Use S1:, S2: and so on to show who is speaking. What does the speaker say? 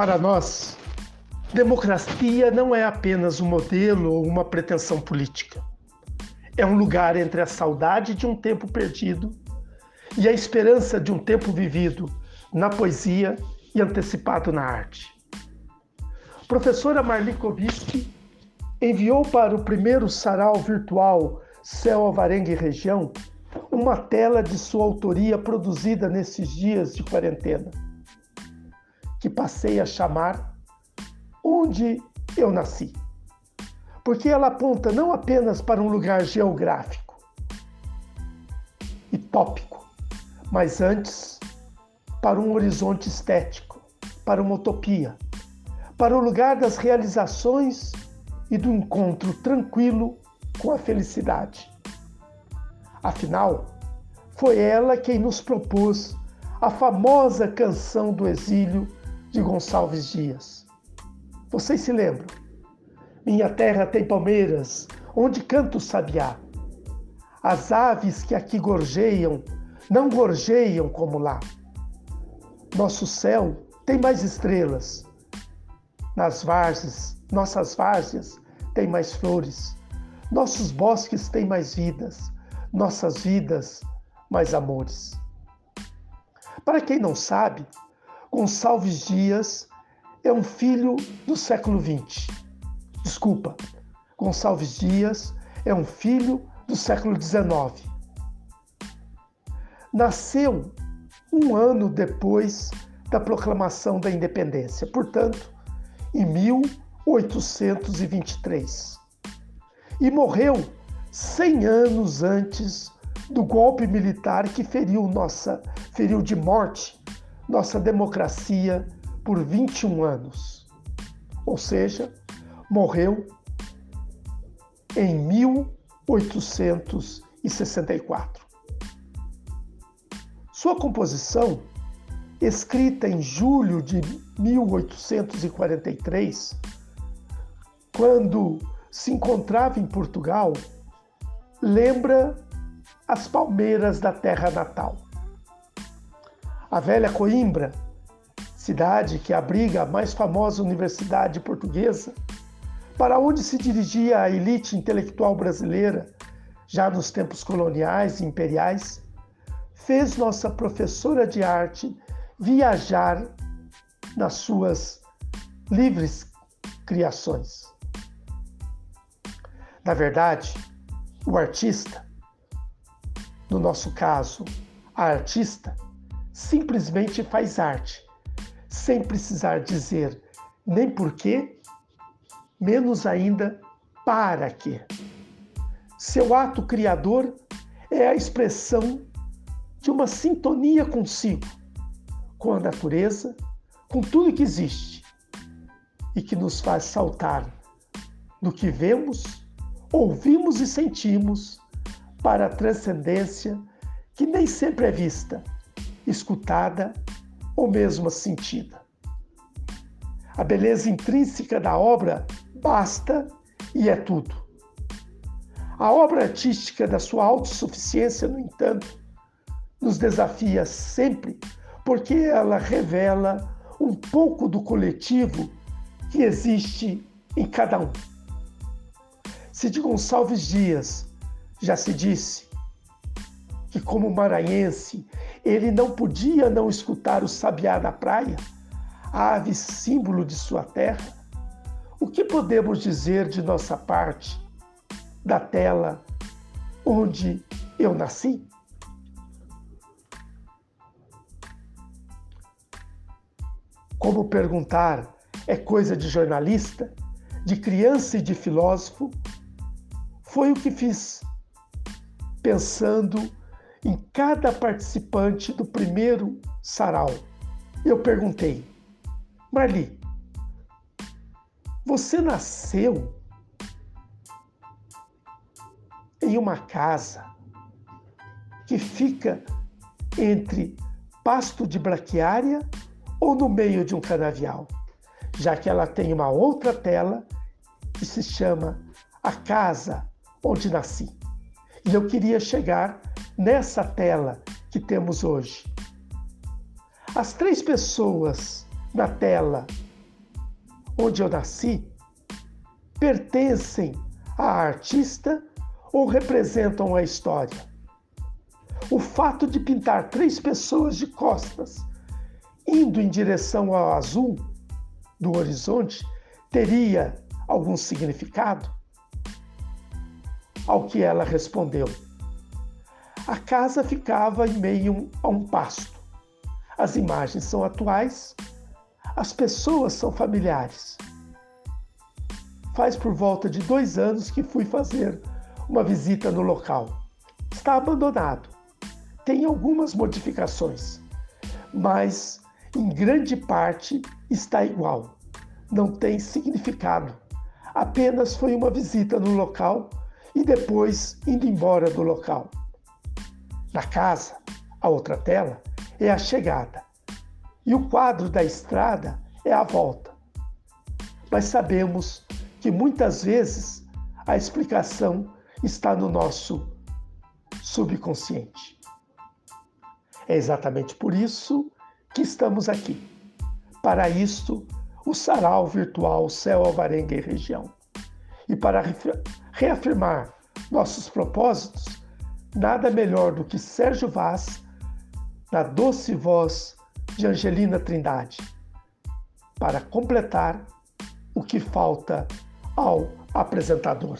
S1: Para nós, democracia não é apenas um modelo ou uma pretensão política. É um lugar entre a saudade de um tempo perdido e a esperança de um tempo vivido na poesia e antecipado na arte. Professora Marli Koviski enviou para o primeiro sarau virtual Céu Alvarengue Região uma tela de sua autoria produzida nesses dias de quarentena, que passei a chamar Onde Eu Nasci. Porque ela aponta não apenas para um lugar geográfico e tópico, mas antes para um horizonte estético, para uma utopia, para o lugar das realizações e do encontro tranquilo com a felicidade. Afinal, foi ela quem nos propôs a famosa canção do exílio de Gonçalves Dias. Vocês se lembram? Minha terra tem palmeiras, onde canta o sabiá. As aves que aqui gorjeiam não gorjeiam como lá. Nosso céu tem mais estrelas. Nas várzeas, nossas várzeas têm mais flores. Nossos bosques têm mais vidas. Nossas vidas mais amores. Para quem não sabe, Gonçalves Dias é um filho do século XX. Desculpa, Gonçalves Dias é um filho do século XIX. Nasceu um ano depois da proclamação da independência, portanto, em 1823. E morreu 100 anos antes do golpe militar que feriu nossa feriu de morte nossa democracia por 21 anos. Ou seja, morreu em 1864. Sua composição, escrita em julho de 1843, quando se encontrava em Portugal, lembra as palmeiras da terra natal. A velha Coimbra, cidade que abriga a mais famosa universidade portuguesa, para onde se dirigia a elite intelectual brasileira, já nos tempos coloniais e imperiais, fez nossa professora de arte viajar nas suas livres criações. Na verdade, o artista, no nosso caso, a artista, simplesmente faz arte, sem precisar dizer nem porquê, menos ainda para quê. Seu ato criador é a expressão de uma sintonia consigo, com a natureza, com tudo que existe e que nos faz saltar no que vemos, ouvimos e sentimos para a transcendência que nem sempre é vista, escutada ou mesmo sentida. A beleza intrínseca da obra basta e é tudo. A obra artística da sua autossuficiência, no entanto, nos desafia sempre porque ela revela um pouco do coletivo que existe em cada um. Se de Gonçalves Dias já se disse que, como maranhense, ele não podia não escutar o sabiá na praia, a ave símbolo de sua terra, o que podemos dizer de nossa parte, da tela onde eu nasci? Como perguntar é coisa de jornalista, de criança e de filósofo, foi o que fiz, pensando em cada participante do primeiro sarau. Eu perguntei, Marli, você nasceu em uma casa que fica entre pasto de braquiária ou no meio de um canavial, já que ela tem uma outra tela que se chama A Casa Onde Nasci. E eu queria chegar nessa tela que temos hoje. As três pessoas na tela onde eu nasci, pertencem à artista ou representam a história? O fato de pintar três pessoas de costas indo em direção ao azul do horizonte teria algum significado? Ao que ela respondeu: A casa ficava em meio a um pasto. As imagens são atuais, as pessoas são familiares. Faz por volta de dois anos que fui fazer uma visita no local. Está abandonado. Tem algumas modificações, mas em grande parte está igual. Não tem significado. Apenas foi uma visita no local e depois indo embora do local. Na casa, a outra tela é a chegada e o quadro da estrada é a volta. Mas sabemos que muitas vezes a explicação está no nosso subconsciente. É exatamente por isso que estamos aqui. Para isto, o sarau virtual Céu Alvarenga e Região. E para reafirmar nossos propósitos, nada melhor do que Sérgio Vaz, na doce voz de Angelina Trindade, para completar o que falta ao apresentador.